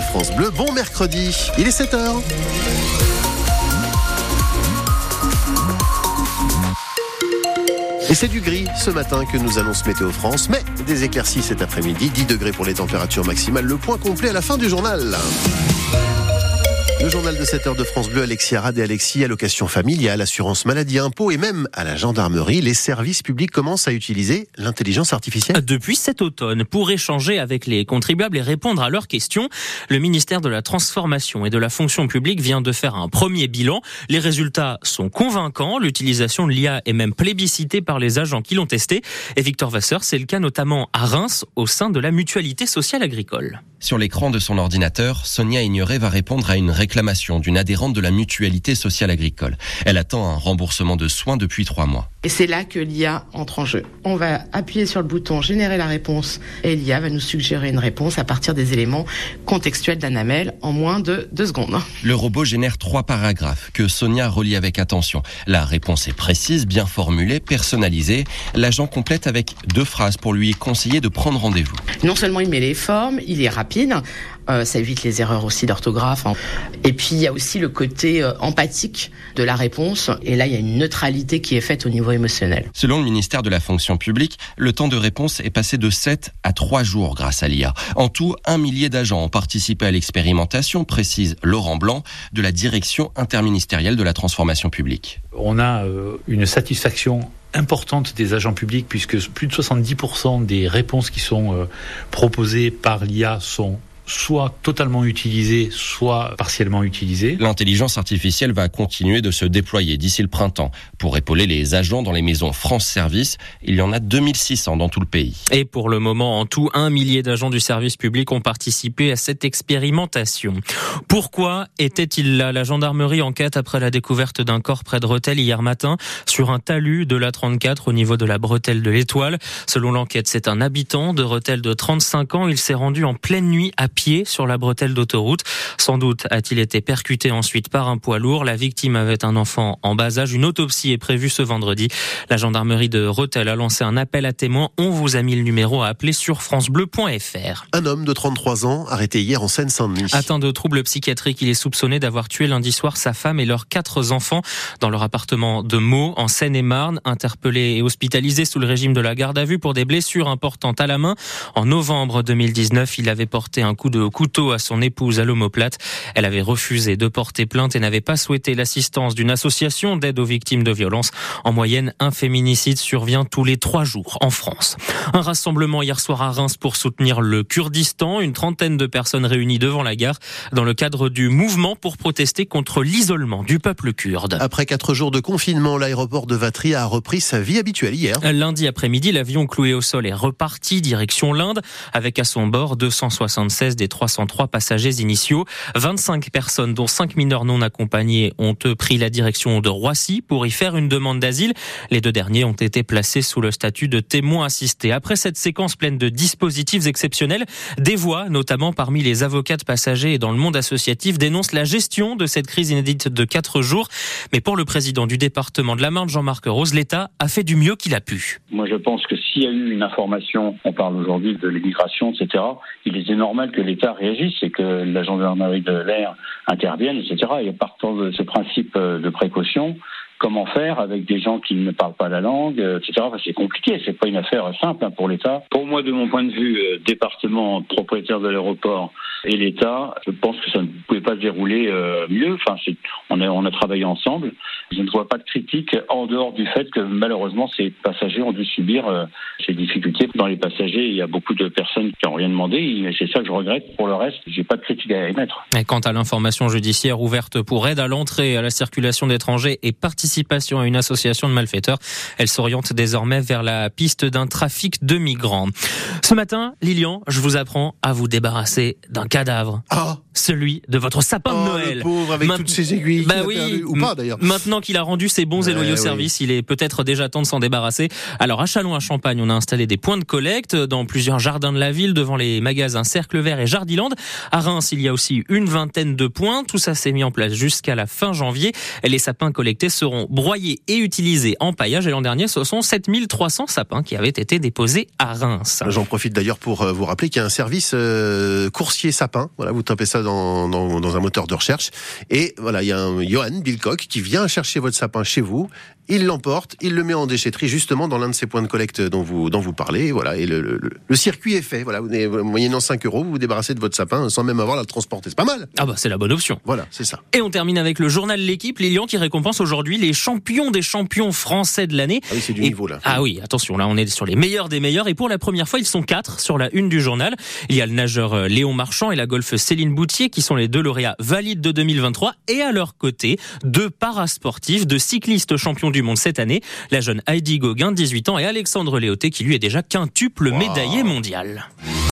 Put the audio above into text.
France Bleu. Bon mercredi, il est 7h. Et c'est du gris ce matin que nous annonce Météo France, mais des éclaircies cet après-midi, 10 degrés pour les températures maximales. Le point complet à la fin du journal. Le journal de 7 heures de France Bleu, Alexis Arad et Alexis, allocation familiale, assurance maladie, impôts et même à la gendarmerie, les services publics commencent à utiliser l'intelligence artificielle. Depuis cet automne, pour échanger avec les contribuables et répondre à leurs questions, le ministère de la Transformation et de la Fonction publique vient de faire un premier bilan. Les résultats sont convaincants. L'utilisation de l'IA est même plébiscitée par les agents qui l'ont testé. Et Victor Vasseur, c'est le cas notamment à Reims, au sein de la mutualité sociale agricole. Sur l'écran de son ordinateur, Sonia Ignoré va répondre à une réclamation d'une adhérente de la mutualité sociale agricole. Elle attend un remboursement de soins depuis trois mois. Et c'est là que l'IA entre en jeu. On va appuyer sur le bouton générer la réponse et l'IA va nous suggérer une réponse à partir des éléments contextuels d'un AML en moins de deux secondes. Le robot génère trois paragraphes que Sonia relie avec attention. La réponse est précise, bien formulée, personnalisée. L'agent complète avec deux phrases pour lui conseiller de prendre rendez-vous. Non seulement il met les formes, il est rapide, euh, ça évite les erreurs aussi d'orthographe. Hein. Et puis il y a aussi le côté euh, empathique de la réponse. Et là, il y a une neutralité qui est faite au niveau émotionnel. Selon le ministère de la fonction publique, le temps de réponse est passé de 7 à 3 jours grâce à l'IA. En tout, un millier d'agents ont participé à l'expérimentation, précise Laurent Blanc de la direction interministérielle de la transformation publique. On a euh, une satisfaction importante des agents publics puisque plus de 70% des réponses qui sont euh, proposées par l'IA sont soit totalement utilisées, soit partiellement utilisées. L'intelligence artificielle va continuer de se déployer d'ici le printemps pour épauler les agents dans les maisons France Service. Il y en a 2600 dans tout le pays. Et pour le moment, en tout, un millier d'agents du service public ont participé à cette expérimentation. Pourquoi était-il là? La gendarmerie enquête après la découverte d'un corps près de Rethel hier matin sur un talus de la 34 au niveau de la bretelle de l'Étoile. Selon l'enquête, c'est un habitant de Rethel de 35 ans. Il s'est rendu en pleine nuit à pied sur la bretelle d'autoroute. Sans doute a-t-il été percuté ensuite par un poids lourd. La victime avait un enfant en bas âge. Une autopsie est prévue ce vendredi. La gendarmerie de Rethel a lancé un appel à témoins. On vous a mis le numéro à appeler sur francebleu.fr. Un homme de 33 ans arrêté hier en Seine-Saint-Denis. Atteint de troubles psychiatriques, il est soupçonné d'avoir tué lundi soir sa femme et leurs quatre enfants dans leur appartement de Meaux, en Seine-et-Marne. Interpellé et hospitalisé sous le régime de la garde à vue pour des blessures importantes à la main. En novembre 2019, il avait porté un coup de couteau à son épouse à l'omoplate. Elle avait refusé de porter plainte et n'avait pas souhaité l'assistance d'une association d'aide aux victimes de violences. En moyenne, un féminicide survient tous les trois jours en France. Un rassemblement hier soir à Reims pour soutenir le Kurdistan. Une trentaine de personnes réunies devant la gare dans le cadre du mouvement pour protester contre l'isolement du peuple kurde. Après quatre jours de confinement, l'aéroport de Vatry a repris sa vie habituelle hier. Lundi après-midi, l'avion cloué au sol est reparti direction l'Inde avec à son bord 276 des 303 passagers initiaux. 25 personnes, dont 5 mineurs non accompagnés, ont pris la direction de Roissy pour y faire une demande d'asile. Les deux derniers ont été placés sous le statut de témoins assistés. Après cette séquence pleine de dispositifs exceptionnels, des voix, notamment parmi les avocats de passagers et dans le monde associatif, dénoncent la gestion de cette crise inédite de 4 jours. Mais pour le président du département de la Marne, Jean-Marc Rose, l'État a fait du mieux qu'il a pu. Moi, je pense que s'il y a eu une information, on parle aujourd'hui de l'immigration, etc., il est normal que l'État réagisse et que la gendarmerie de l'air intervienne, etc. Et partant de ce principe de précaution, comment faire avec des gens qui ne parlent pas la langue, etc. Enfin, c'est compliqué, c'est pas une affaire simple hein, pour l'État. Pour moi, de mon point de vue, euh, département propriétaire de l'aéroport et l'État, je pense que ça ne pouvait pas se dérouler euh, mieux. Enfin, on a, on a travaillé ensemble. Je ne vois pas de critique en dehors du fait que malheureusement ces passagers ont dû subir euh, ces difficultés. Dans les passagers, il y a beaucoup de personnes qui n'ont rien demandé et c'est ça que je regrette. Pour le reste, j'ai pas de critique à émettre. Et quant à l'information judiciaire ouverte pour aide à l'entrée et à la circulation d'étrangers et participation à une association de malfaiteurs, elle s'oriente désormais vers la piste d'un trafic de migrants. Ce matin, Lilian, je vous apprends à vous débarrasser d'un cadavre. Ah celui de votre sapin de Oh, Noël. le pauvre avec toutes ces aiguilles. Bah oui. Ou pas d'ailleurs. Maintenant qu'il a rendu ses bons et Ouais, loyaux oui. services, il est peut-être déjà temps de s'en débarrasser. Alors à Châlons-à-Champagne, on a installé des points de collecte dans plusieurs jardins de la ville, devant les magasins Cercle Vert et Jardiland. À Reims, il y a aussi une vingtaine de points. Tout ça s'est mis en place jusqu'à la fin janvier. Les sapins collectés seront broyés et utilisés en paillage. Et l'an dernier, ce sont 7300 sapins qui avaient été déposés à Reims. J'en profite d'ailleurs pour euh, vous rappeler qu'il y a un service euh, coursier sapin. Voilà, vous tapez ça dans, un moteur de recherche. Et voilà, il y a un Johan Bilcock qui vient chercher votre sapin chez vous. Il l'emporte, il le met en déchetterie justement dans l'un de ces points de collecte dont vous, dont vous parlez. Voilà, et le, le, le- le circuit est fait. Voilà, vous, moyennant 5 euros, vous vous débarrassez de votre sapin sans même avoir à le transporter. C'est pas mal. Ah bah c'est la bonne option. Voilà, c'est ça. Et on termine avec le journal L'équipe, Lilian qui récompense aujourd'hui les champions des champions français de l'année. Ah oui, c'est du Et- niveau là. Ah oui, attention, là on est sur les meilleurs des meilleurs et pour la première fois ils sont quatre sur la une du journal. Il y a le nageur euh, Léon Marchand et la golfe Céline Boutier qui sont les deux lauréats valides de 2023 et à leur côté deux parasportifs, deux cyclistes champions du monde cette année, la jeune Heidi Gauguin 18 ans et Alexandre Léoté qui lui est déjà quintuple Wow. médaillé mondial.